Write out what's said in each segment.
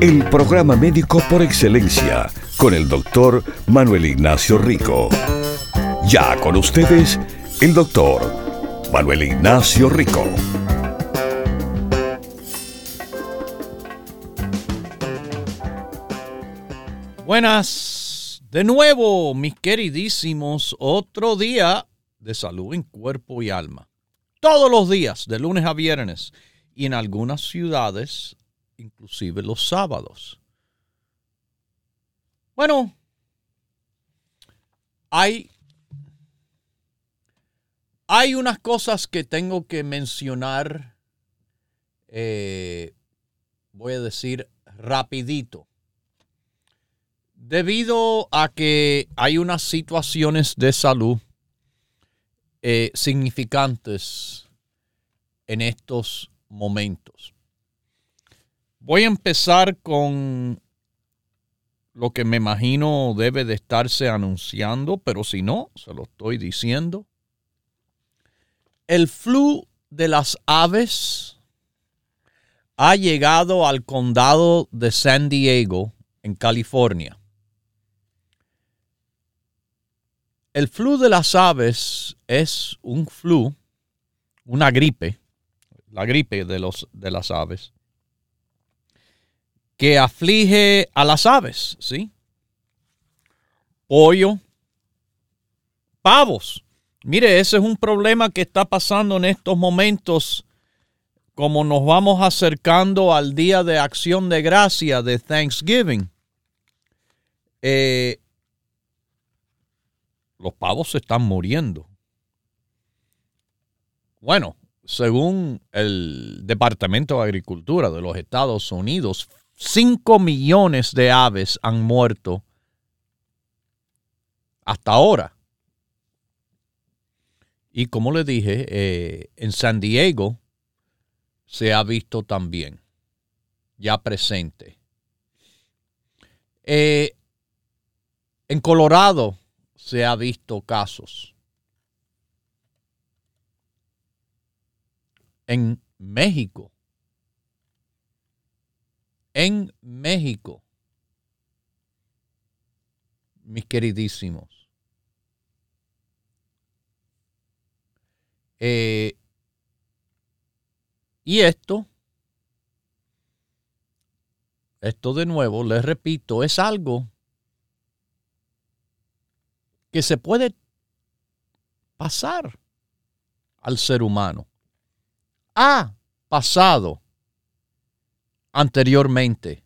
El programa médico por excelencia con el doctor Manuel Ignacio Rico. Ya con ustedes, el doctor Manuel Ignacio Rico. Buenas, de nuevo, mis queridísimos, otro día de salud en cuerpo y alma. Todos los días, de lunes a viernes, y en algunas ciudades, inclusive los sábados. Bueno, hay, hay unas cosas que tengo que mencionar, eh, voy a decir rapidito. Debido a que hay unas situaciones de salud eh, significantes en estos momentos. Voy a empezar con lo que me imagino debe de estarse anunciando, pero si no, se lo estoy diciendo. El flu de las aves ha llegado al condado de San Diego, en California. El flu de las aves es un flu, una gripe, la gripe de, los, de las aves, que aflige a las aves, ¿sí? Pollo, pavos. Mire, ese es un problema que está pasando en estos momentos, como nos vamos acercando al Día de Acción de Gracia de Thanksgiving. Eh, los pavos se están muriendo. Bueno, según el Departamento de Agricultura de los Estados Unidos, 5 millones de aves han muerto hasta ahora. Y como le dije, eh, en San Diego se ha visto también, ya presente. Eh, en Colorado se ha visto casos. En México en México, mis queridísimos. Eh, y esto, esto de nuevo, les repito, es algo que se puede pasar al ser humano. Ha pasado anteriormente.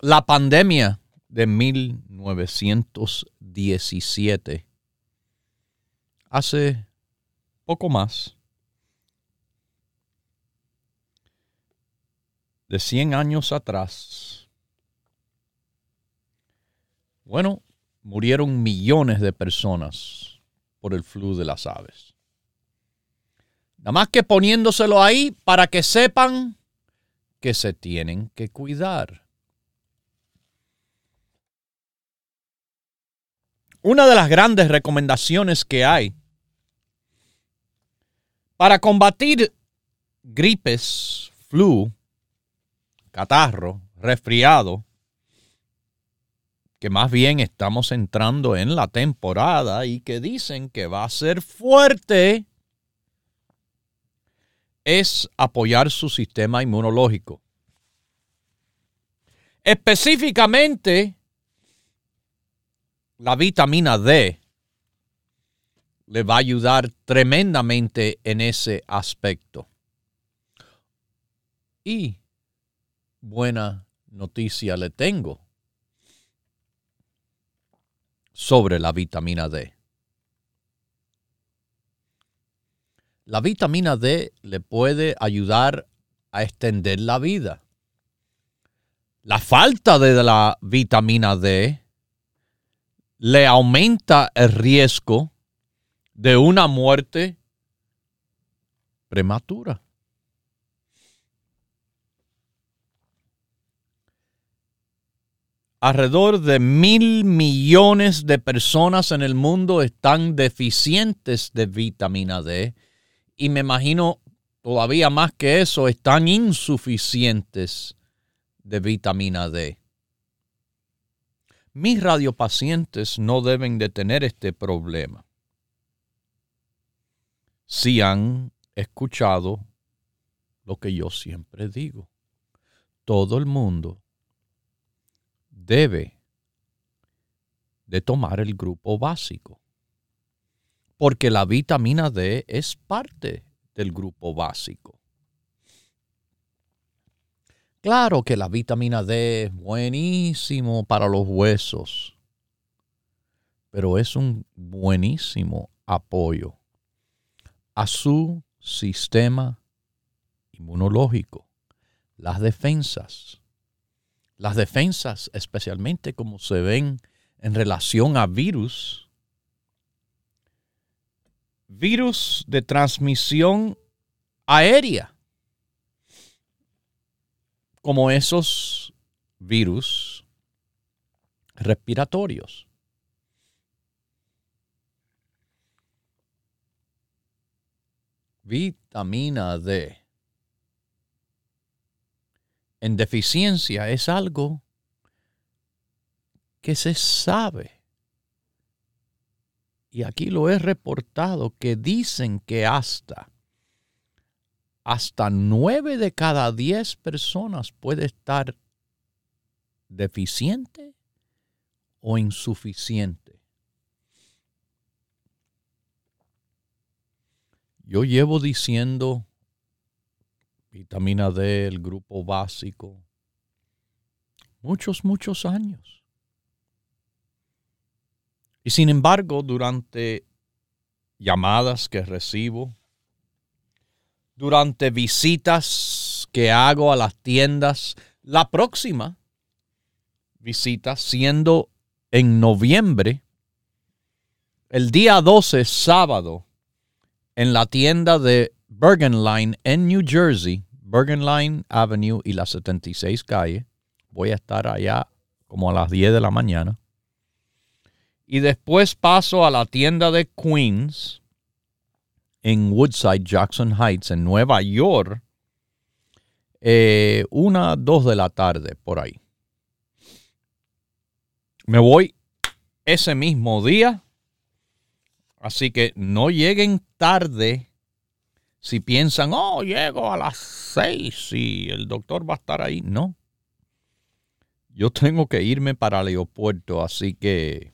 La pandemia de 1917, hace poco más de 100 años atrás, bueno, murieron millones de personas por el flu de las aves. Nada más que poniéndoselo ahí para que sepan que se tienen que cuidar. Una de las grandes recomendaciones que hay para combatir gripes, flu, catarro, resfriado, que más bien estamos entrando en la temporada y que dicen que va a ser fuerte es apoyar su sistema inmunológico. Específicamente, la vitamina D le va a ayudar tremendamente en ese aspecto. Y buena noticia le tengo sobre la vitamina D. La vitamina D le puede ayudar a extender la vida. la falta de la vitamina D le aumenta el riesgo de una muerte prematura. Alrededor de mil millones de personas en el mundo están deficientes de vitamina D y me imagino todavía más que eso, están insuficientes de vitamina D. Mis radiopacientes no deben de tener este problema. Si han escuchado lo que yo siempre digo, todo el mundo debe de tomar el grupo básico, porque la vitamina D es parte del grupo básico. Claro que la vitamina D es buenísimo para los huesos, pero es un buenísimo apoyo a su sistema inmunológico, las defensas. Las defensas, especialmente como se ven en relación a virus, virus de transmisión aérea como esos virus respiratorios. Vitamina D en deficiencia es algo que se sabe. Y aquí lo he reportado que dicen que hasta hasta nueve de cada diez personas puede estar deficiente o insuficiente. Yo llevo diciendo vitamina D, el grupo básico, muchos, muchos años. Y sin embargo, durante llamadas que recibo, durante visitas que hago a las tiendas. La próxima visita siendo en noviembre, el día 12, sábado, en la tienda de Bergen Line en New Jersey, Bergen Line Avenue y la 76 calle. Voy a estar allá como a las 10 de la mañana. Y después paso a la tienda de Queens en Woodside, Jackson Heights, en Nueva York, eh, una, dos de la tarde, por ahí. Me voy ese mismo día, así que no lleguen tarde si piensan, oh, llego a las seis y el doctor va a estar ahí. No. Yo tengo que irme para el aeropuerto, así que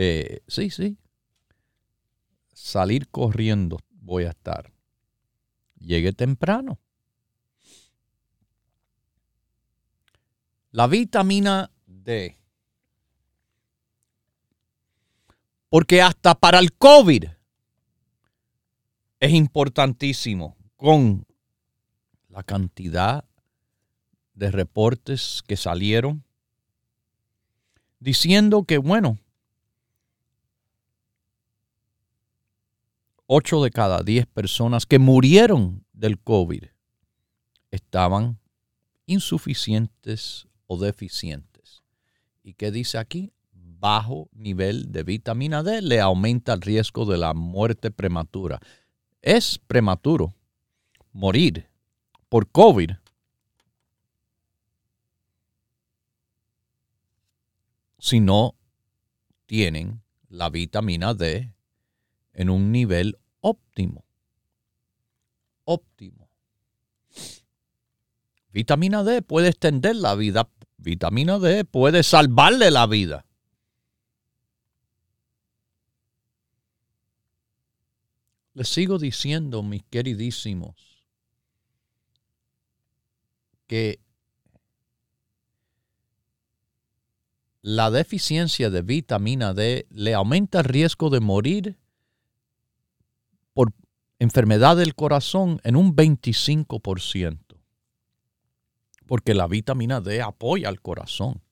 eh, sí, sí, salir corriendo voy a estar. Llegue temprano. La vitamina D. Porque hasta para el COVID es importantísimo con la cantidad de reportes que salieron diciendo que, bueno, 8 de cada 10 personas que murieron del COVID estaban insuficientes o deficientes. ¿Y qué dice aquí? Bajo nivel de vitamina D le aumenta el riesgo de la muerte prematura. Es prematuro morir por COVID si no tienen la vitamina D en un nivel óptimo. Óptimo. Vitamina D puede extender la vida. Vitamina D puede salvarle la vida. Les sigo diciendo, mis queridísimos, que la deficiencia de vitamina D le aumenta el riesgo de morir por enfermedad del corazón en un 25%. porque la vitamina D apoya al corazón.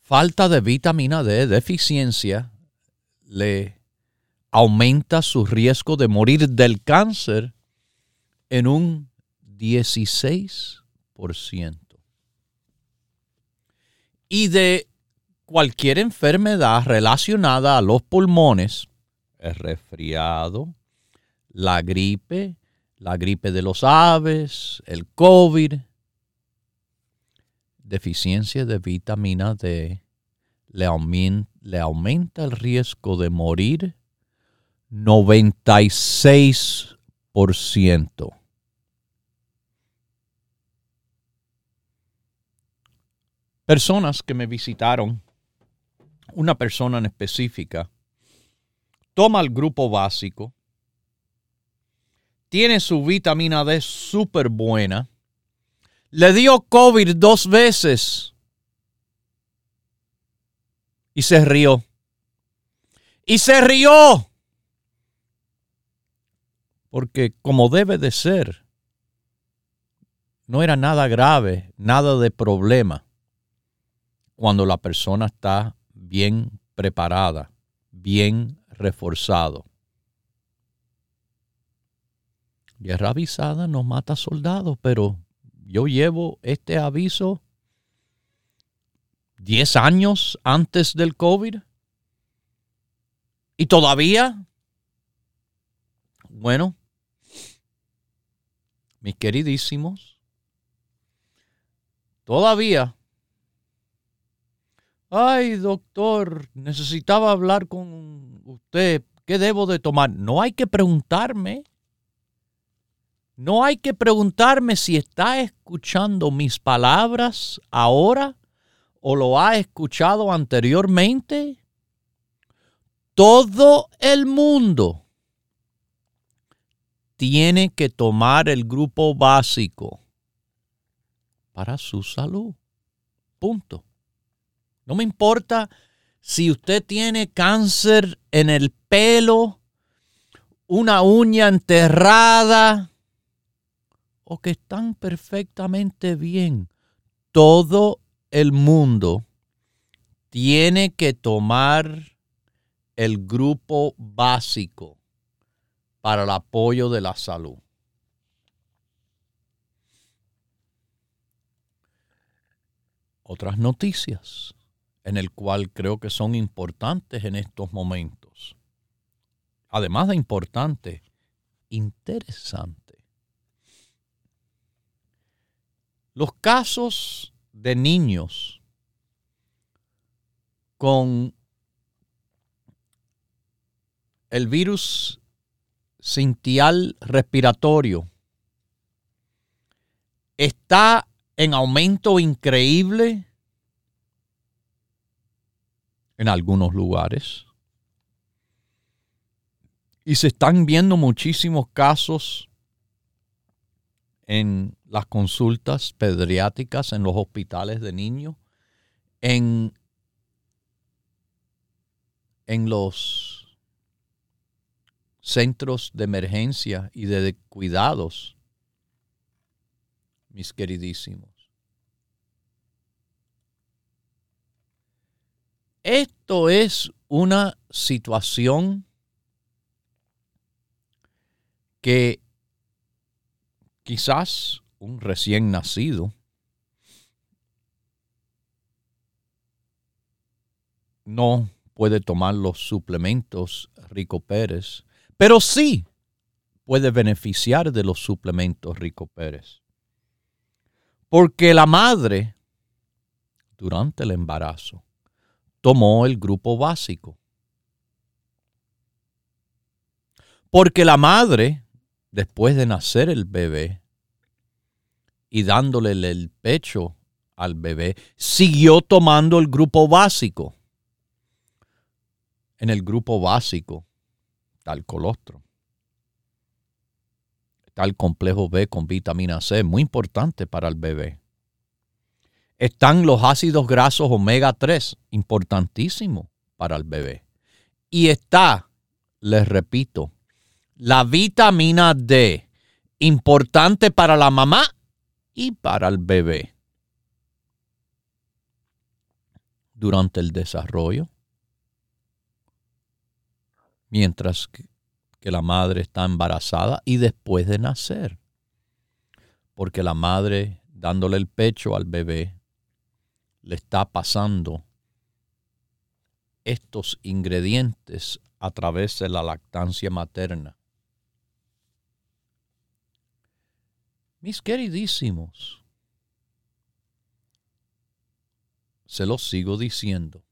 Falta de vitamina D, deficiencia, le aumenta su riesgo de morir del cáncer en un 16%. Y de cualquier enfermedad relacionada a los pulmones, el resfriado, la gripe, la gripe de los aves, el COVID, deficiencia de vitamina D, le aumenta, le aumenta el riesgo de morir 96%. Personas que me visitaron, una persona en específica, toma el grupo básico, tiene su vitamina D súper buena, le dio COVID dos veces y se rió. Y se rió. Porque como debe de ser, no era nada grave, nada de problema cuando la persona está bien preparada, bien reforzado. Guerra avisada no mata soldados, pero yo llevo este aviso 10 años antes del COVID. Y todavía, bueno, mis queridísimos, todavía, ay doctor, necesitaba hablar con usted, ¿qué debo de tomar? No hay que preguntarme. No hay que preguntarme si está escuchando mis palabras ahora o lo ha escuchado anteriormente. Todo el mundo tiene que tomar el grupo básico para su salud. Punto. No me importa si usted tiene cáncer en el pelo, una uña enterrada, o que están perfectamente bien. Todo el mundo tiene que tomar el grupo básico para el apoyo de la salud. Otras noticias en el cual creo que son importantes en estos momentos. Además de importante, interesante. Los casos de niños con el virus sintial respiratorio está en aumento increíble en algunos lugares. Y se están viendo muchísimos casos en las consultas pediátricas en los hospitales de niños, en, en los centros de emergencia y de cuidados, mis queridísimos. Esto es una situación que quizás un recién nacido no puede tomar los suplementos Rico Pérez, pero sí puede beneficiar de los suplementos Rico Pérez. Porque la madre, durante el embarazo, tomó el grupo básico. Porque la madre, después de nacer el bebé, y dándole el pecho al bebé, siguió tomando el grupo básico. En el grupo básico está el colostro. Está el complejo B con vitamina C, muy importante para el bebé. Están los ácidos grasos omega 3, importantísimo para el bebé. Y está, les repito, la vitamina D importante para la mamá y para el bebé. Durante el desarrollo, mientras que, la madre está embarazada y después de nacer. Porque la madre dándole el pecho al bebé le está pasando estos ingredientes a través de la lactancia materna. Mis queridísimos, se los sigo diciendo.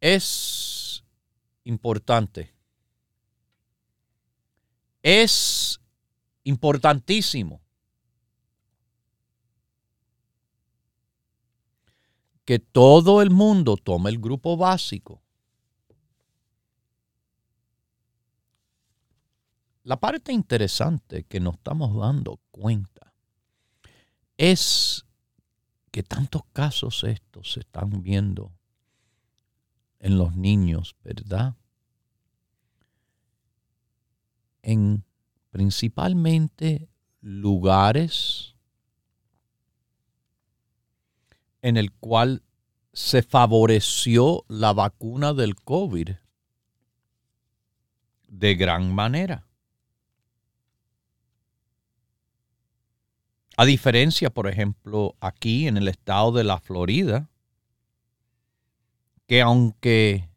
Es importante. Es importantísimo que todo el mundo tome el grupo básico La parte interesante que nos estamos dando cuenta es que tantos casos estos se están viendo en los niños, ¿verdad? En principalmente lugares en el cual se favoreció la vacuna del COVID de gran manera. A diferencia, por ejemplo, aquí en el estado de la Florida, que aunque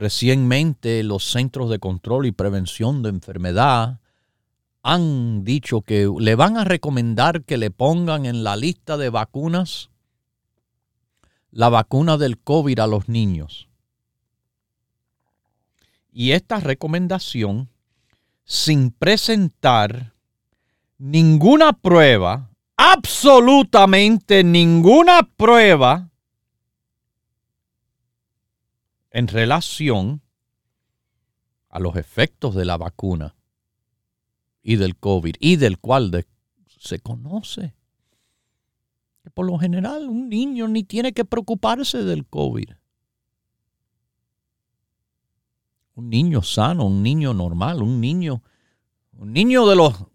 recientemente los Centros de Control y Prevención de Enfermedad han dicho que le van a recomendar que le pongan en la lista de vacunas la vacuna del COVID a los niños. Y esta recomendación, sin presentar ninguna prueba, absolutamente ninguna prueba en relación a los efectos de la vacuna y del COVID y del cual se conoce. Que por lo general un niño ni tiene que preocuparse del COVID. Un niño sano, un niño normal, un niño, un niño de los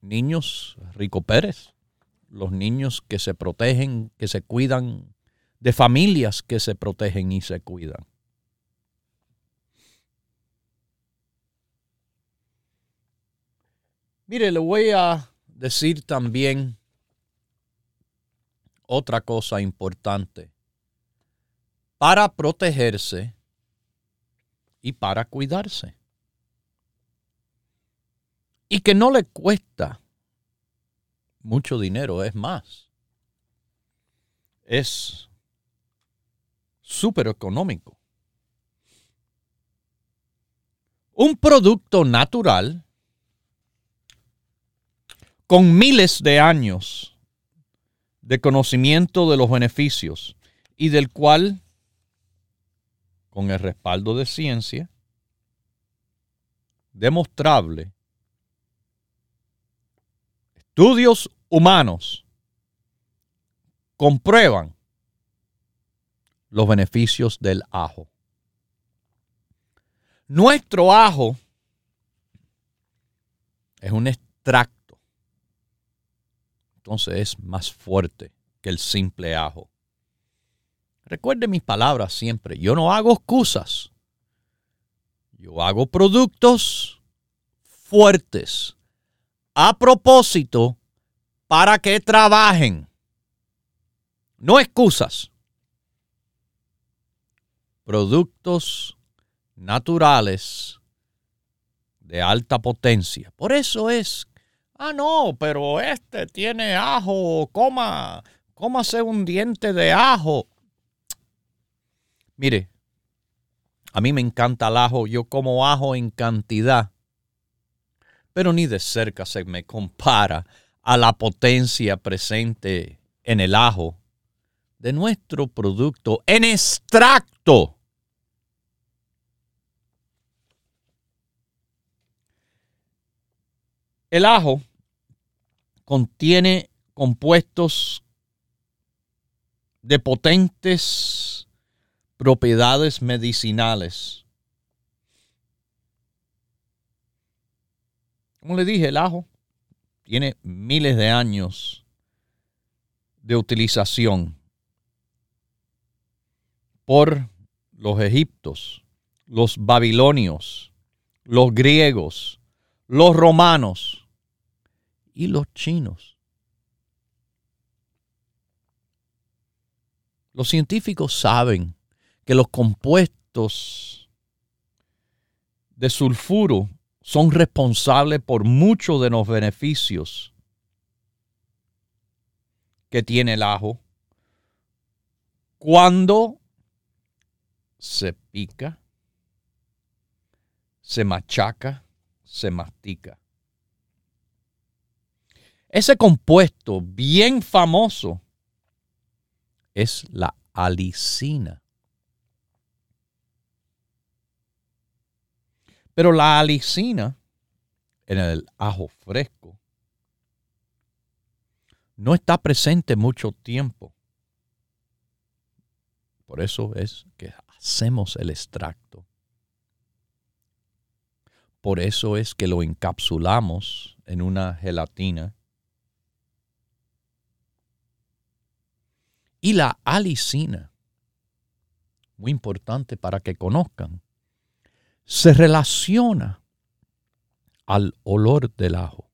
niños Rico Pérez, los niños que se protegen, que se cuidan, de familias que se protegen y se cuidan. Mire, le voy a decir también otra cosa importante. Para protegerse y para cuidarse y que no le cuesta mucho dinero, es más, es súper económico. Un producto natural con miles de años de conocimiento de los beneficios y del cual, con el respaldo de ciencia, demostrable, estudios humanos comprueban los beneficios del ajo. Nuestro ajo es un extracto. Entonces es más fuerte que el simple ajo. Recuerde mis palabras siempre. Yo no hago excusas. Yo hago productos fuertes a propósito para que trabajen. No excusas. Productos naturales de alta potencia. Por eso es, ah, no, pero este tiene ajo, coma, cómase un diente de ajo. Mire, a mí me encanta el ajo, yo como ajo en cantidad pero ni de cerca se me compara a la potencia presente en el ajo de nuestro producto en extracto. El ajo contiene compuestos de potentes propiedades medicinales. Como le dije, el ajo tiene miles de años de utilización por los egiptos, los babilonios, los griegos, los romanos y los chinos. Los científicos saben que los compuestos de sulfuro son responsables por muchos de los beneficios que tiene el ajo cuando se pica, se machaca, se mastica. Ese compuesto bien famoso es la alicina. Pero la alicina en el ajo fresco no está presente mucho tiempo. Por eso es que hacemos el extracto. Por eso es que lo encapsulamos en una gelatina. Y la alicina, muy importante para que conozcan, se relaciona al olor del ajo.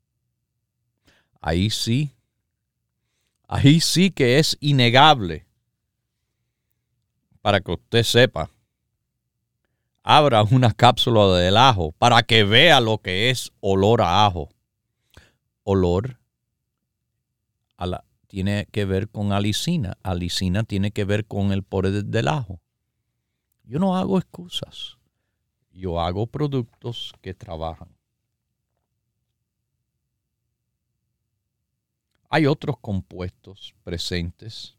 Ahí sí, ahí sí que es innegable para que usted sepa. Abra una cápsula del ajo para que vea lo que es olor a ajo. Olor a la, tiene que ver con alicina. Alicina tiene que ver con el poder del ajo. Yo no hago excusas yo hago productos que trabajan. Hay otros compuestos presentes.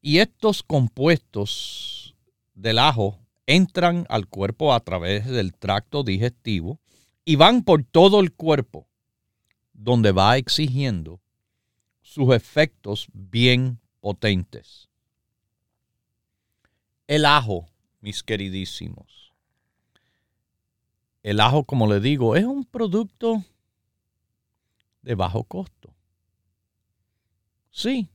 Y estos compuestos del ajo entran al cuerpo a través del tracto digestivo y van por todo el cuerpo, donde va exigiendo sus efectos bien potentes. El ajo mis queridísimos. El ajo, como le digo, es un producto de bajo costo. Sí.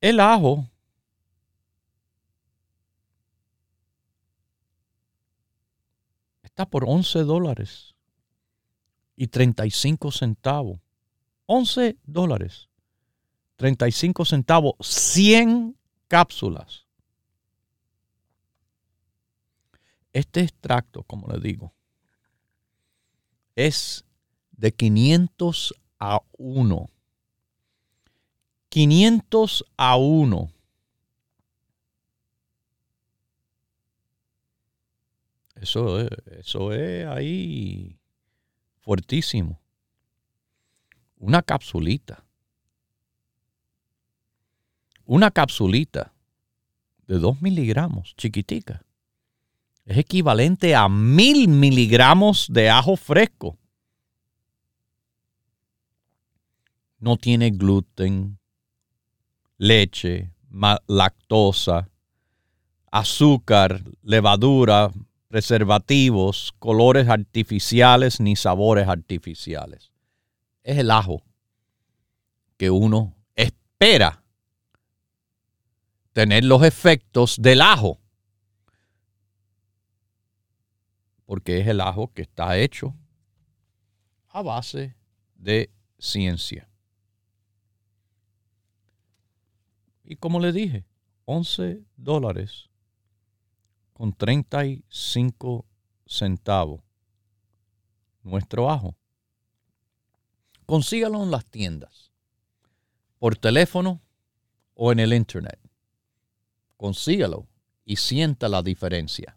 El ajo está por 11 dólares y 35 centavos. 11 dólares, 35 centavos, 100 cápsulas. Este extracto, como le digo, es de 500 a 1. 500 a 1. Eso es, eso es ahí fuertísimo. Una capsulita. Una capsulita de 2 miligramos, chiquitica es equivalente a mil miligramos de ajo fresco. No tiene gluten, leche, lactosa, azúcar, levadura, preservativos, colores artificiales ni sabores artificiales. Es el ajo que uno espera tener los efectos del ajo. porque es el ajo que está hecho a base de ciencia. Y como le dije, 11 dólares con 35 centavos nuestro ajo. Consígalo en las tiendas, por teléfono o en el internet. Consígalo y sienta la diferencia.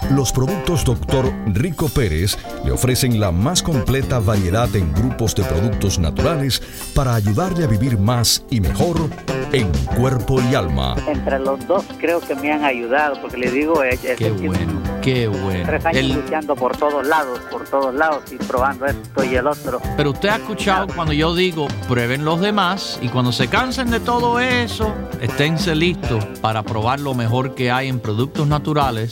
Los productos Dr. Rico Pérez le ofrecen la más completa variedad en grupos de productos naturales para ayudarle a vivir más y mejor en cuerpo y alma. Entre los dos creo que me han ayudado, porque le digo, es, qué bueno, qué bueno. Tres años luchando por todos lados, por todos lados y probando esto y el otro. Pero usted ha escuchado cuando yo digo, prueben los demás y cuando se cansen de todo eso, esténse listos para probar lo mejor que hay en productos naturales.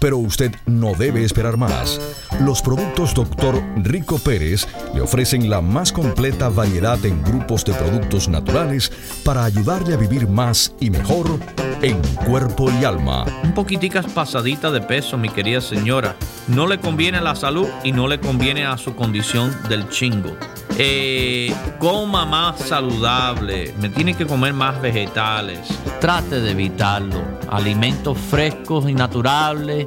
pero usted no debe esperar más. Los productos Dr. Rico Pérez le ofrecen la más completa variedad en grupos de productos naturales para ayudarle a vivir más y mejor en cuerpo y alma. Un poquiticas pasadita de peso, mi querida señora. No le conviene a la salud y no le conviene a su condición del chingo. Eh, coma más saludable, me tiene que comer más vegetales. Trate de evitarlo. Alimentos frescos y naturales,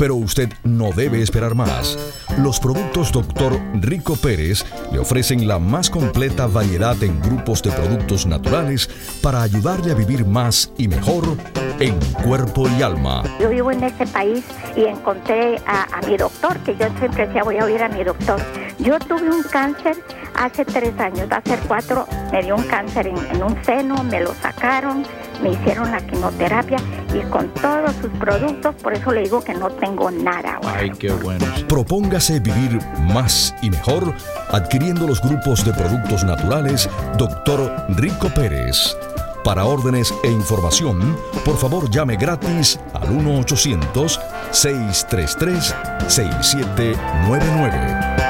pero usted no debe esperar más. Los productos Dr. Rico Pérez le ofrecen la más completa variedad en grupos de productos naturales para ayudarle a vivir más y mejor en cuerpo y alma. Yo vivo en este país y encontré a, mi doctor, que yo siempre decía voy a oír a mi doctor. Yo tuve un cáncer hace tres años, hace cuatro, me dio un cáncer en, un seno, me lo sacaron, me hicieron la quimioterapia y con todos sus productos, por eso le digo que no tengo nada. Ay, qué bueno. Propóngase vivir más y mejor adquiriendo los grupos de productos naturales Dr. Rico Pérez. Para órdenes e información, por favor llame gratis al 1-800-633-6799.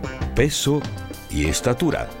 peso y estatura.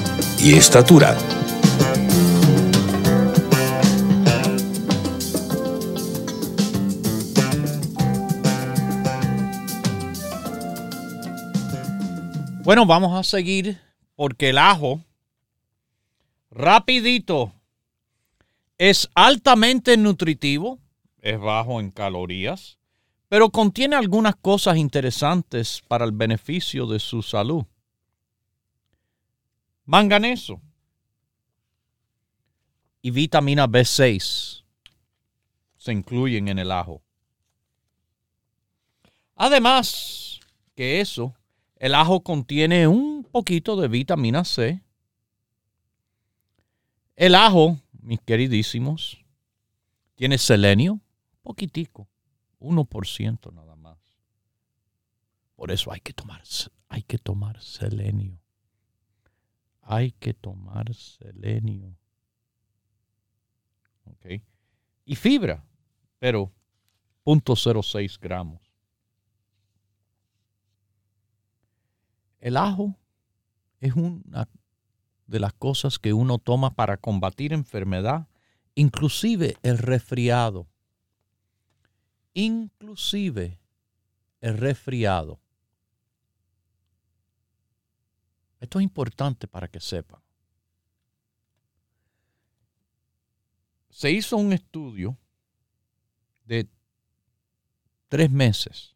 y estatura. Bueno, vamos a seguir porque el ajo, rapidito, es altamente nutritivo, es bajo en calorías, pero contiene algunas cosas interesantes para el beneficio de su salud. Manganeso y vitamina B6 se incluyen en el ajo. Además que eso, el ajo contiene un poquito de vitamina C. El ajo, mis queridísimos, tiene selenio, poquitico, 1% nada más. Por eso hay que tomar, hay que tomar selenio. Hay que tomar selenio. ¿Ok? Y fibra, pero 0.06 gramos. El ajo es una de las cosas que uno toma para combatir enfermedad, inclusive el resfriado. Inclusive el resfriado. Esto es importante para que sepan. Se hizo un estudio de tres meses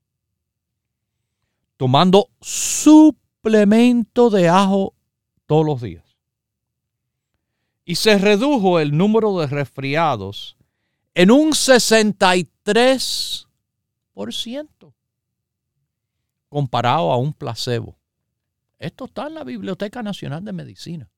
tomando su suplemento de ajo todos los días. Y se redujo el número de resfriados en un 63% comparado a un placebo. Esto está en la Biblioteca Nacional de Medicina.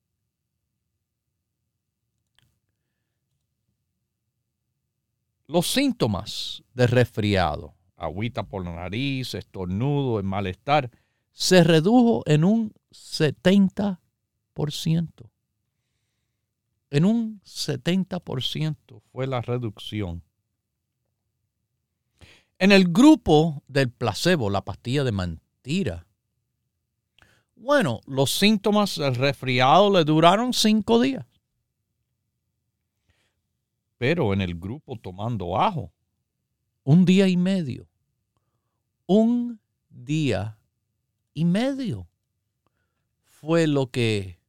Los síntomas de resfriado, agüita por la nariz, estornudo, el malestar, se redujo en un 70%. En un 70% fue la reducción. En el grupo del placebo, la pastilla de mentira, bueno, los síntomas del resfriado le duraron cinco días. Pero en el grupo tomando ajo, un día y medio. Un día y medio fue lo que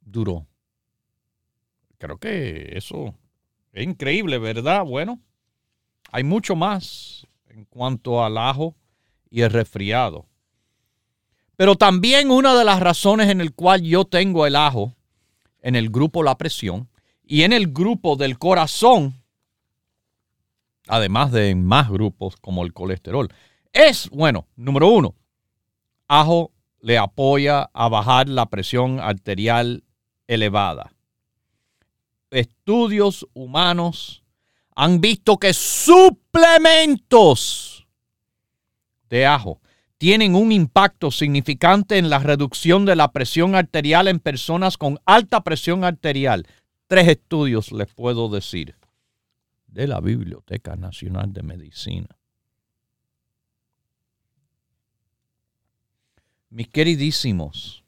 duró. Creo que eso es increíble, ¿verdad? Bueno, hay mucho más en cuanto al ajo y el resfriado. Pero también una de las razones en el cual yo tengo el ajo en el grupo La Presión y en el grupo del corazón, además de en más grupos como el colesterol, es, bueno, número uno, ajo le apoya a bajar la presión arterial elevada. Estudios humanos han visto que suplementos de ajo tienen un impacto significante en la reducción de la presión arterial en personas con alta presión arterial. Tres estudios les puedo decir de la Biblioteca Nacional de Medicina. Mis queridísimos,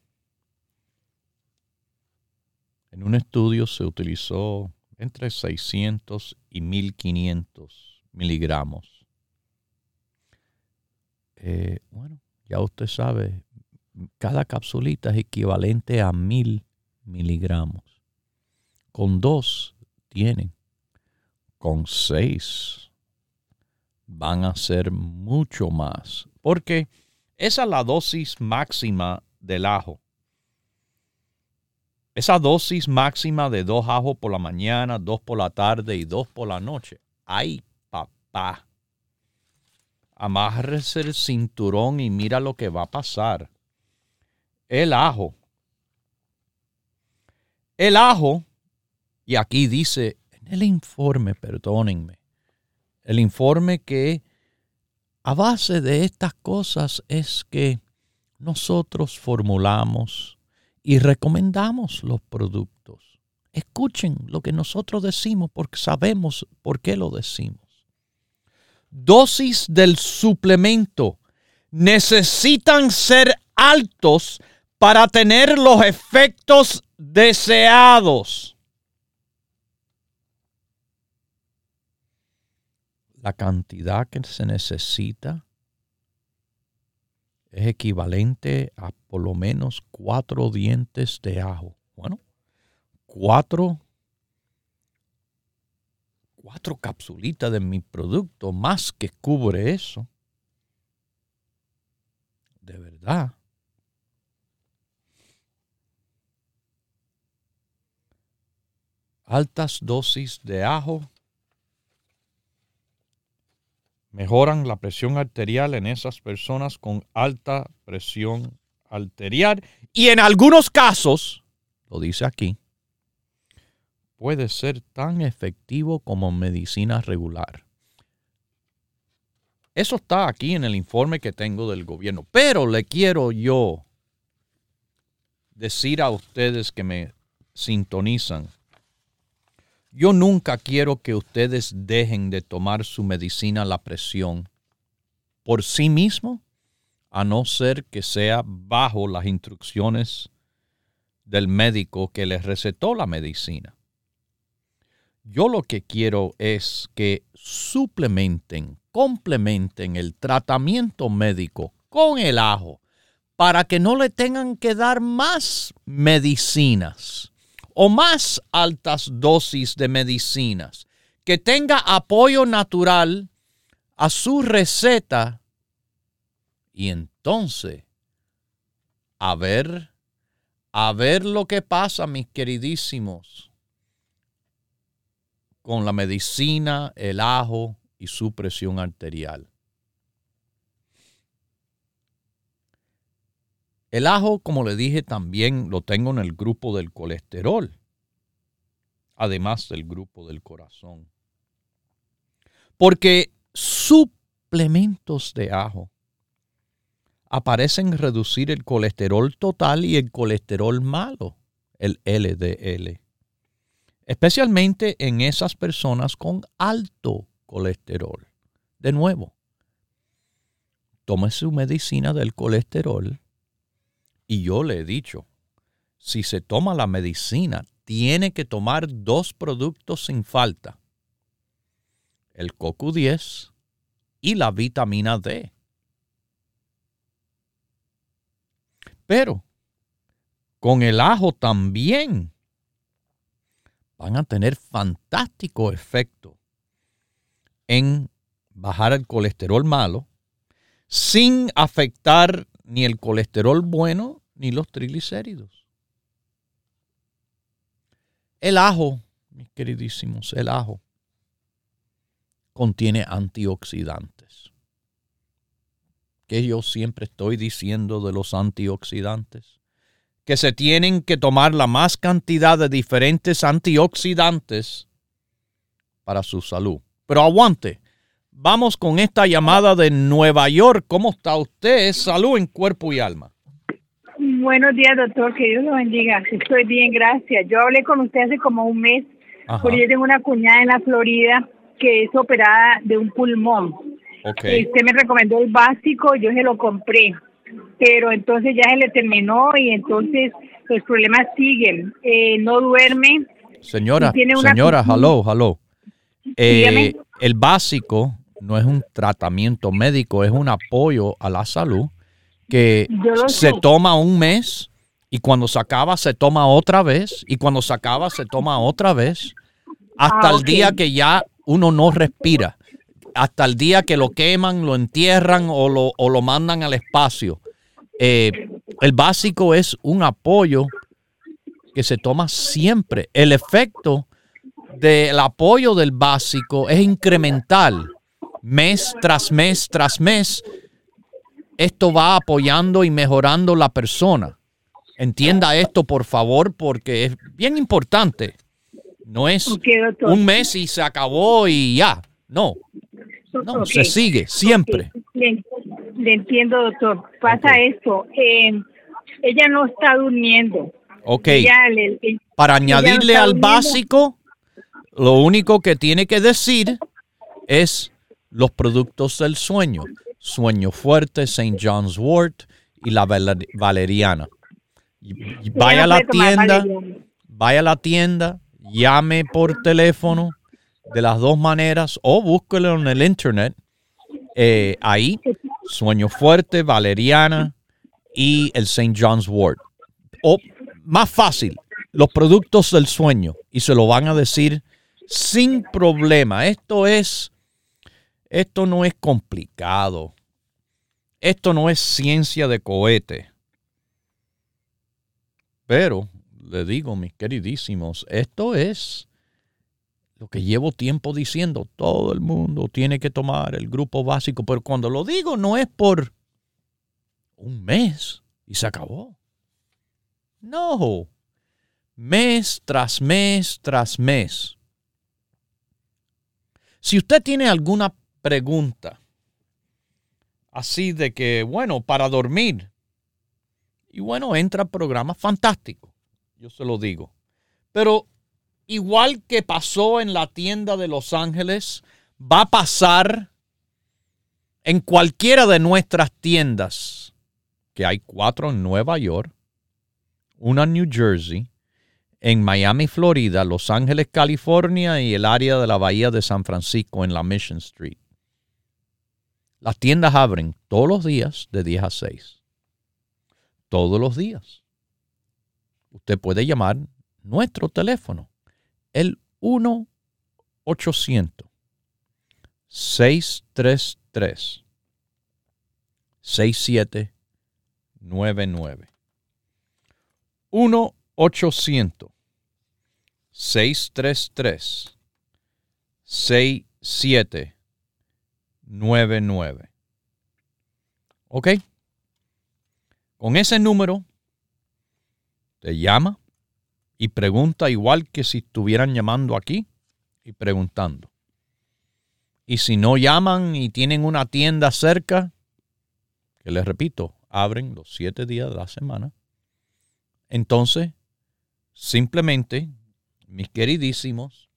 en un estudio se utilizó entre 600 y 1500 miligramos. Eh, bueno, ya usted sabe, cada capsulita es equivalente a 1000 miligramos. Con dos tienen, con seis van a ser mucho más. Porque esa es la dosis máxima del ajo. Esa dosis máxima de dos ajos por la mañana, dos por la tarde y dos por la noche. ¡Ay, papá! Amárrese el cinturón y mira lo que va a pasar. El ajo. El ajo, y aquí dice en el informe, perdónenme, el informe que a base de estas cosas es que nosotros formulamos y recomendamos los productos. Escuchen lo que nosotros decimos porque sabemos por qué lo decimos. Dosis del suplemento necesitan ser altos para tener los efectos deseados. La cantidad que se necesita es equivalente a por lo menos cuatro dientes de ajo. Bueno, cuatro, cuatro capsulitas de mi producto más que cubre eso. De verdad. Altas dosis de ajo mejoran la presión arterial en esas personas con alta presión arterial y en algunos casos, lo dice aquí, puede ser tan efectivo como medicina regular. Eso está aquí en el informe que tengo del gobierno, pero le quiero yo decir a ustedes que me sintonizan yo nunca quiero que ustedes dejen de tomar su medicina la presión por sí mismo, a no ser que sea bajo las instrucciones del médico que les recetó la medicina. Yo lo que quiero es que suplementen, complementen el tratamiento médico con el ajo para que no le tengan que dar más medicinas o más altas dosis de medicinas, que tenga apoyo natural a su receta y entonces a ver, a ver lo que pasa, mis queridísimos, con la medicina, el ajo y su presión arterial. El ajo, como le dije, también lo tengo en el grupo del colesterol, además del grupo del corazón. Porque suplementos de ajo aparecen reducir el colesterol total y el colesterol malo, el LDL, especialmente en esas personas con alto colesterol. De nuevo, tome su medicina del colesterol y yo le he dicho, si se toma la medicina, tiene que tomar dos productos sin falta. El CoQ10 y la vitamina D. Pero con el ajo también van a tener fantástico efecto en bajar el colesterol malo sin afectar ni el colesterol bueno ni los triglicéridos. El ajo, mis queridísimos, el ajo contiene antioxidantes. Que yo siempre estoy diciendo de los antioxidantes. Que se tienen que tomar la más cantidad de diferentes antioxidantes para su salud. Pero aguante, Vamos con esta llamada de Nueva York. ¿Cómo está usted? Salud en cuerpo y alma. Buenos días, doctor. Que Dios lo bendiga. Estoy bien, gracias. Yo hablé con usted hace como un mes, porque yo tengo una cuñada en la Florida que es operada de un pulmón. Okay. Usted me recomendó el básico, yo se lo compré, pero entonces ya se le terminó y entonces los problemas siguen. Eh, no duerme. Señora, señora, hello, hello. Eh, el básico no es un tratamiento médico, es un apoyo a la salud que se toma un mes y cuando se acaba se toma otra vez y cuando se acaba se toma otra vez hasta ah, el día que ya uno no respira, hasta el día que lo queman, lo entierran o lo, o lo mandan al espacio. Eh, el básico es un apoyo que se toma siempre. El efecto del apoyo del básico es incremental mes tras mes tras mes, esto va apoyando y mejorando la persona. Entienda esto, por favor, porque es bien importante. No es un mes y se acabó y ya. No. No, se sigue siempre. Le, entiendo, doctor. Pasa esto. Eh, ella no está durmiendo. Ok. Para añadirle al básico, lo único que tiene que decir es los productos del sueño. Sueño fuerte, St. John's Wort y la valeriana. Vaya a la tienda, vaya a la tienda, llame por teléfono de las dos maneras o búsquelo en el internet. Eh, ahí, Sueño Fuerte, Valeriana y el St. John's Wort. O más fácil, los productos del sueño y se lo van a decir sin problema. Esto es, esto no es complicado. Esto no es ciencia de cohete. Pero, le digo, mis queridísimos, esto es lo que llevo tiempo diciendo. Todo el mundo tiene que tomar el grupo básico, pero cuando lo digo no es por un mes y se acabó. No, mes tras mes tras mes. Si usted tiene alguna pregunta, así de que, bueno, para dormir, y bueno, entra programa fantástico, yo se lo digo. Pero igual que pasó en la tienda de Los Ángeles, va a pasar en cualquiera de nuestras tiendas, que hay cuatro en Nueva York, una en New Jersey, en Miami, Florida, Los Ángeles, California y el área de la Bahía de San Francisco en la Mission Street. Las tiendas abren todos los días de 10 a 6. Todos los días. Usted puede llamar nuestro teléfono, el 1-800-633-6799. 1-800-633-6799. 99. ¿Ok? Con ese número te llama y pregunta igual que si estuvieran llamando aquí y preguntando. Y si no llaman y tienen una tienda cerca, que les repito, abren los siete días de la semana, entonces simplemente, mis queridísimos,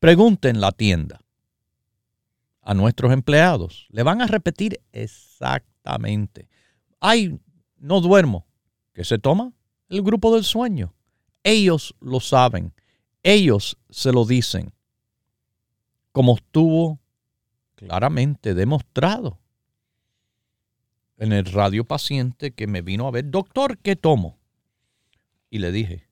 pregunten la tienda a nuestros empleados. Le van a repetir exactamente. Ay, no duermo. ¿Qué se toma? El grupo del sueño. Ellos lo saben. Ellos se lo dicen. Como estuvo claramente demostrado en el radio paciente que me vino a ver, doctor, ¿qué tomo? Y le dije.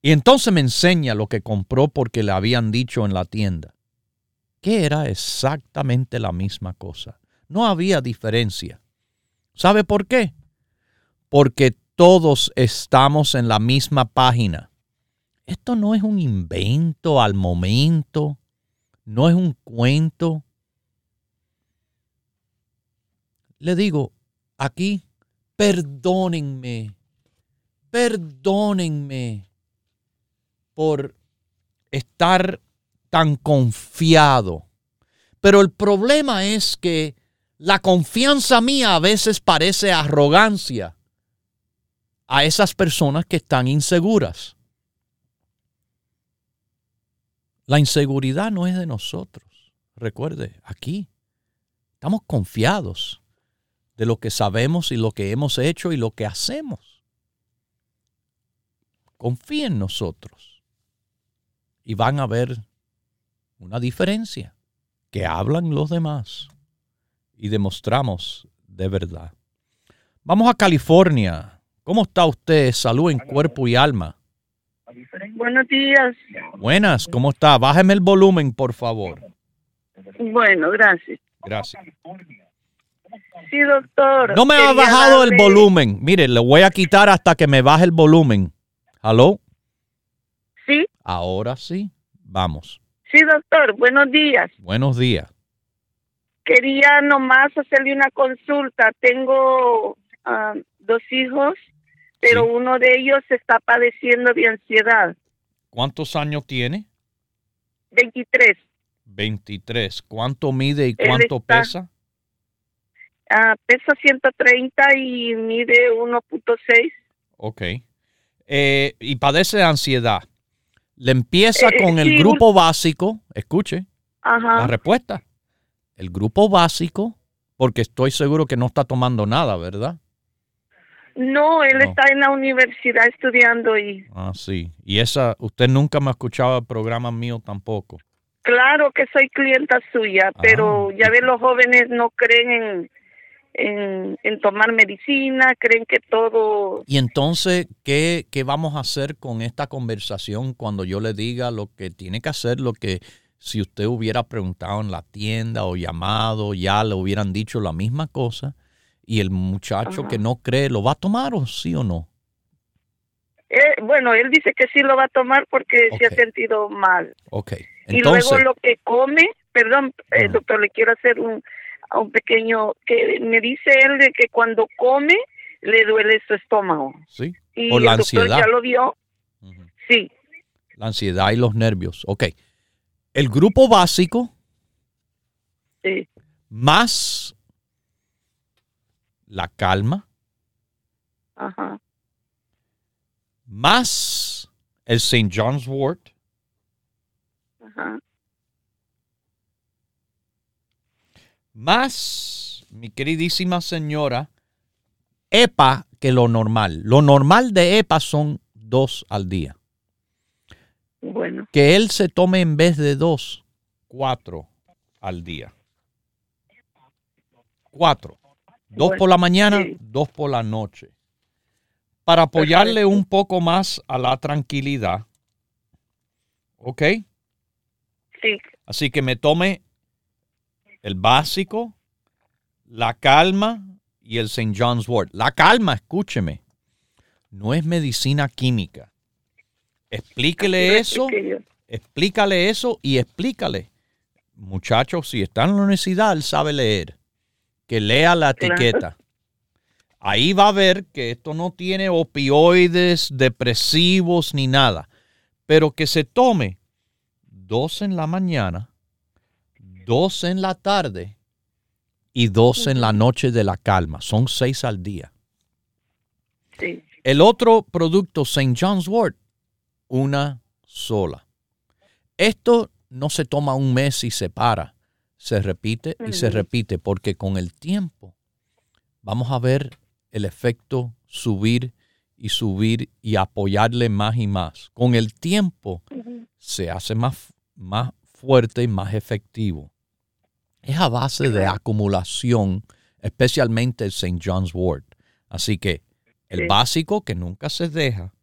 Y entonces me enseña lo que compró porque le habían dicho en la tienda que era exactamente la misma cosa. No había diferencia. ¿Sabe por qué? Porque todos estamos en la misma página. Esto no es un invento al momento, no es un cuento. Le digo, aquí, perdónenme, perdónenme por estar tan confiado. Pero el problema es que la confianza mía a veces parece arrogancia a esas personas que están inseguras. La inseguridad no es de nosotros. Recuerde, aquí estamos confiados de lo que sabemos y lo que hemos hecho y lo que hacemos. Confíe en nosotros y van a ver una diferencia que hablan los demás y demostramos de verdad. Vamos a California. ¿Cómo está usted? Salud en cuerpo y alma. Buenos días. Buenas, ¿cómo está? Bájeme el volumen, por favor. Bueno, gracias. Gracias. Sí, doctor. No me ha bajado el volumen. Mire, le voy a quitar hasta que me baje el volumen. ¿Aló? Sí. Ahora sí. Vamos. Sí, doctor, buenos días. Buenos días. Quería nomás hacerle una consulta. Tengo ah, dos hijos, pero uno de ellos está padeciendo de ansiedad. ¿Cuántos años tiene? 23. 23. ¿Cuánto mide y cuánto pesa? Uh, pesa 130 y mide 1.6. Ok. eh, y padece de ansiedad, le empieza Eh, con el grupo básico, escuche la Ajá. respuesta, el grupo básico, porque estoy seguro que no está tomando nada, ¿verdad? No, él No. está en la universidad estudiando y Ah, sí. Y esa, usted nunca me ha escuchado el programa mío tampoco. claro que soy clienta suya, pero Ah. ya ve los jóvenes no creen en, en, en tomar medicina, creen que todo Y entonces, ¿qué, ¿qué vamos a hacer con esta conversación cuando yo le diga lo que tiene que hacer, lo que si usted hubiera preguntado en la tienda o llamado, ya le hubieran dicho la misma cosa y el muchacho Ajá. que no cree, ¿lo va a tomar o sí o no? Eh, bueno, él dice que sí lo va a tomar porque se ha sentido mal. Ok. y luego lo que come, perdón, eh, doctor, le quiero hacer un, un pequeño, que me dice él de que cuando come le duele su estómago. sí, Y Por la el doctor ansiedad. ya lo vio. Sí, la ansiedad y los nervios. Ok. El grupo básico sí. más la calma, Ajá. más el St. John's Wort, Ajá. más, mi queridísima señora, EPA que lo normal. Lo normal de EPA son dos al día. Bueno, Que él se tome en vez de dos, cuatro al día. Cuatro. Dos por la mañana, sí. dos por la noche. Para apoyarle un poco más a la tranquilidad. ¿Ok? sí, Así que me tome el básico, la calma y el St. John's Wort. La calma, escúcheme, no es medicina química. Explíquele eso, explícale eso y explícale. Muchachos, si está en la universidad, él sabe leer. Que lea la Claro. etiqueta. Ahí va a ver que esto no tiene opioides, depresivos ni nada. Pero que se tome dos en la mañana, dos en la tarde y dos en la noche de la calma. Son seis al día. Sí, El otro producto, St. John's Wort, una sola. Esto no se toma un mes y se para. Se repite y se repite porque con el tiempo vamos a ver el efecto subir y subir y apoyarle más y más. Con el tiempo se hace más, más fuerte y más efectivo. Es a base de acumulación, especialmente el St. John's Wort. Así que el básico que nunca se deja,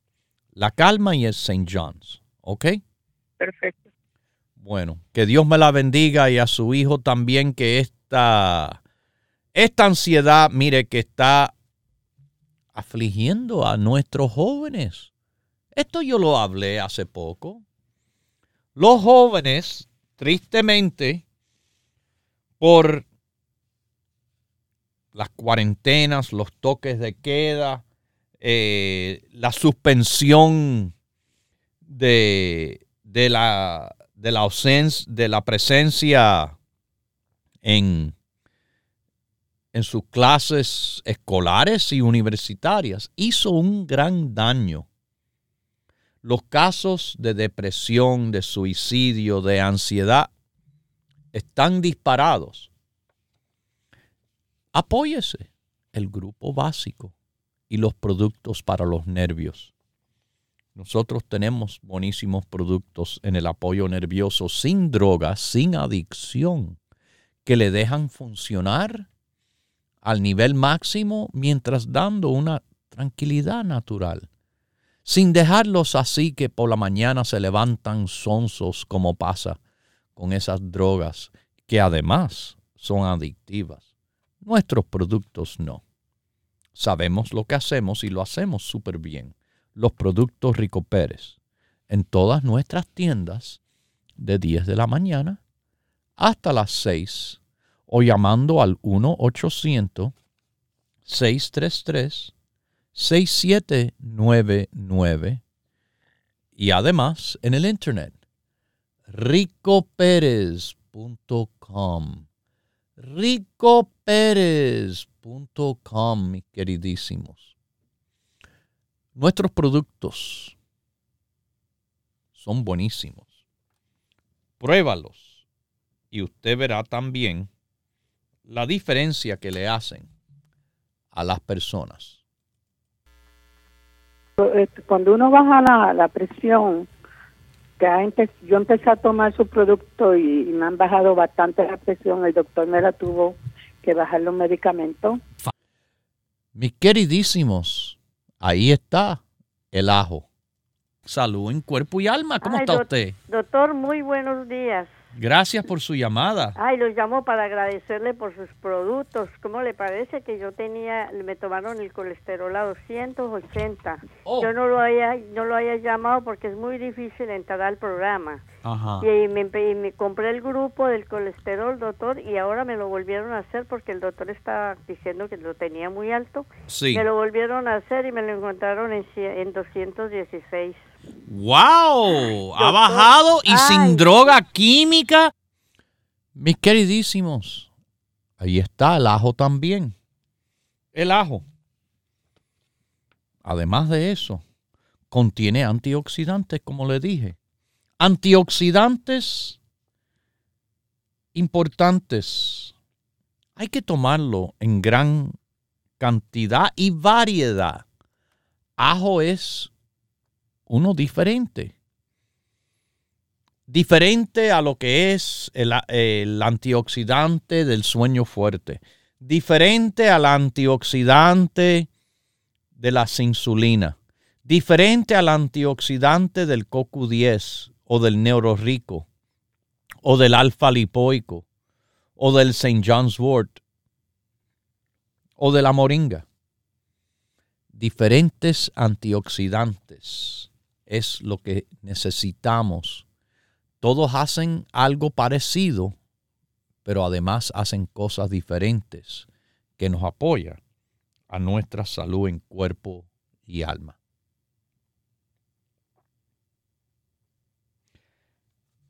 la calma y el St. John's. ¿Ok? perfecto. Bueno, que Dios me la bendiga y a su hijo también que esta, esta ansiedad, mire, que está afligiendo a nuestros jóvenes. Esto yo lo hablé hace poco. Los jóvenes, tristemente, por las cuarentenas, los toques de queda, eh, la suspensión de, de la, de la ausencia, de la presencia en, en sus clases escolares y universitarias, hizo un gran daño. Los casos de depresión, de suicidio, de ansiedad están disparados. Apóyese el grupo básico y los productos para los nervios. Nosotros tenemos buenísimos productos en el apoyo nervioso sin drogas, sin adicción, que le dejan funcionar al nivel máximo mientras dando una tranquilidad natural, sin dejarlos así que por la mañana se levantan sonsos como pasa con esas drogas que además son adictivas. Nuestros productos no. Sabemos lo que hacemos y lo hacemos súper bien. Los productos Rico Pérez en todas nuestras tiendas de 10 de la mañana hasta las 6 o llamando al 1-800-633-6799 y además en el internet ricoperez.com ricoperez.com mis queridísimos Nuestros productos son buenísimos. Pruébalos y usted verá también la diferencia que le hacen a las personas. Este, cuando uno baja la, la presión, que yo empecé a tomar su producto y, me han bajado bastante la presión, el doctor me la tuvo que bajar los medicamentos. Mis queridísimos, ahí está el ajo. Salud en cuerpo y alma. ¿Cómo está usted? Doctor, muy buenos días. Gracias por su llamada. Ay, los llamo para agradecerle por sus productos. ¿Cómo le parece que yo tenía, me tomaron el colesterol a 280? Yo no lo haya, no lo haya llamado porque es muy difícil entrar al programa. Ajá. Y, me, me, compré el grupo del colesterol, doctor, y ahora me lo volvieron a hacer porque el doctor estaba diciendo que lo tenía muy alto. Sí. Me lo volvieron a hacer y me lo encontraron en, en 216. ¡Wow! Ha bajado y sin droga química. Mis queridísimos, ahí está el ajo también. El ajo. Además de eso, contiene antioxidantes, como le dije. Antioxidantes importantes. Hay que tomarlo en gran cantidad y variedad. Ajo es uno diferente. Diferente a lo que es el, antioxidante del sueño fuerte. Diferente al antioxidante de la insulina. Diferente al antioxidante del CoQ10 o del neurorico o del alfa lipoico o del St. John's wort o de la moringa. Diferentes antioxidantes es lo que necesitamos. Todos hacen algo parecido, pero además hacen cosas diferentes que nos apoyan a nuestra salud en cuerpo y alma.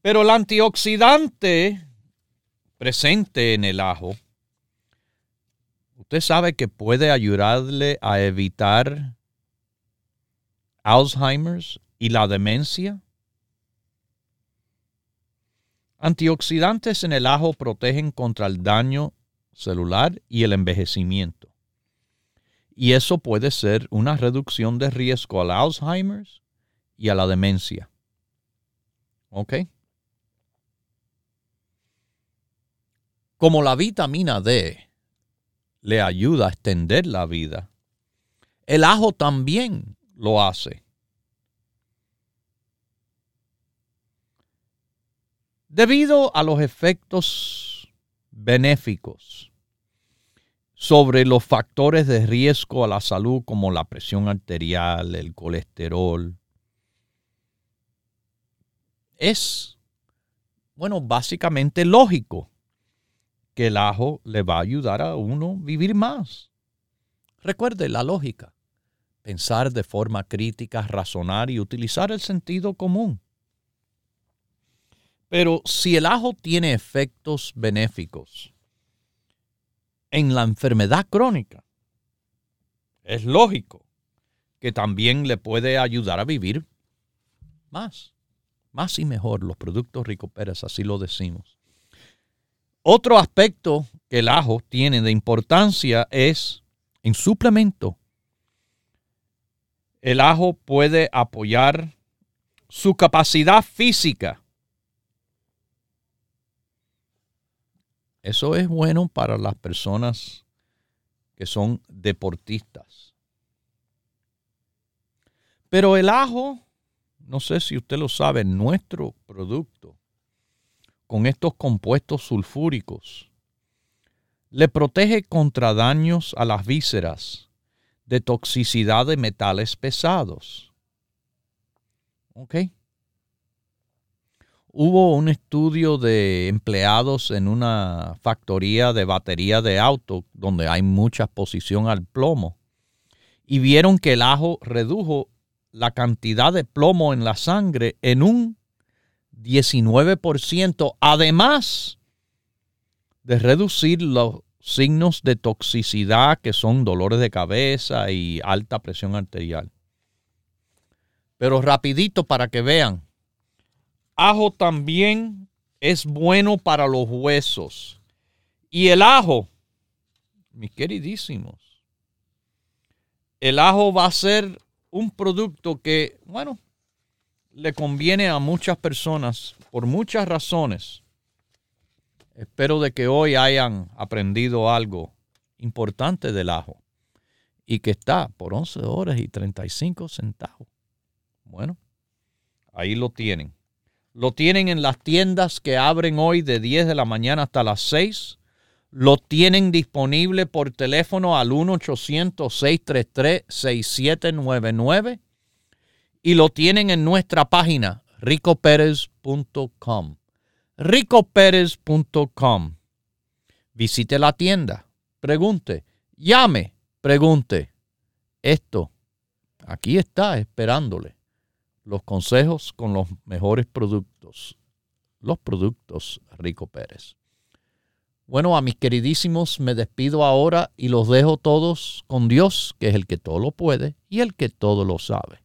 Pero el antioxidante presente en el ajo, usted sabe que puede ayudarle a evitar Alzheimer's y la demencia? Antioxidantes en el ajo protegen contra el daño celular y el envejecimiento. Y eso puede ser una reducción de riesgo al Alzheimer's y a la demencia. ¿Ok? Como la vitamina D le ayuda a extender la vida, el ajo también lo hace. Debido a los efectos benéficos sobre los factores de riesgo a la salud como la presión arterial, el colesterol, es, bueno, básicamente lógico que el ajo le va a ayudar a uno vivir más. Recuerde la lógica, pensar de forma crítica, razonar y utilizar el sentido común. Pero si el ajo tiene efectos benéficos en la enfermedad crónica, es lógico que también le puede ayudar a vivir más, más y mejor. Los productos Rico Pérez, así lo decimos. Otro aspecto que el ajo tiene de importancia es en suplemento. El ajo puede apoyar su capacidad física Eso es bueno para las personas que son deportistas. Pero el ajo, no sé si usted lo sabe, nuestro producto con estos compuestos sulfúricos le protege contra daños a las vísceras de toxicidad de metales pesados. ¿Ok? Hubo un estudio de empleados en una factoría de batería de auto donde hay mucha exposición al plomo y vieron que el ajo redujo la cantidad de plomo en la sangre en un 19%, además de reducir los signos de toxicidad que son dolores de cabeza y alta presión arterial. Pero rapidito para que vean. Ajo también es bueno para los huesos. Y el ajo, mis queridísimos, el ajo va a ser un producto que, bueno, le conviene a muchas personas por muchas razones. Espero de que hoy hayan aprendido algo importante del ajo y que está por 11 horas y 35 centavos. Bueno, ahí lo tienen. Lo tienen en las tiendas que abren hoy de 10 de la mañana hasta las 6. Lo tienen disponible por teléfono al 1-800-633-6799. Y lo tienen en nuestra página ricoperez.com. ricoperez.com. Visite la tienda. Pregunte. Llame. Pregunte. Esto. Aquí está esperándole los consejos con los mejores productos, los productos Rico Pérez. Bueno, a mis queridísimos, me despido ahora y los dejo todos con Dios, que es el que todo lo puede y el que todo lo sabe.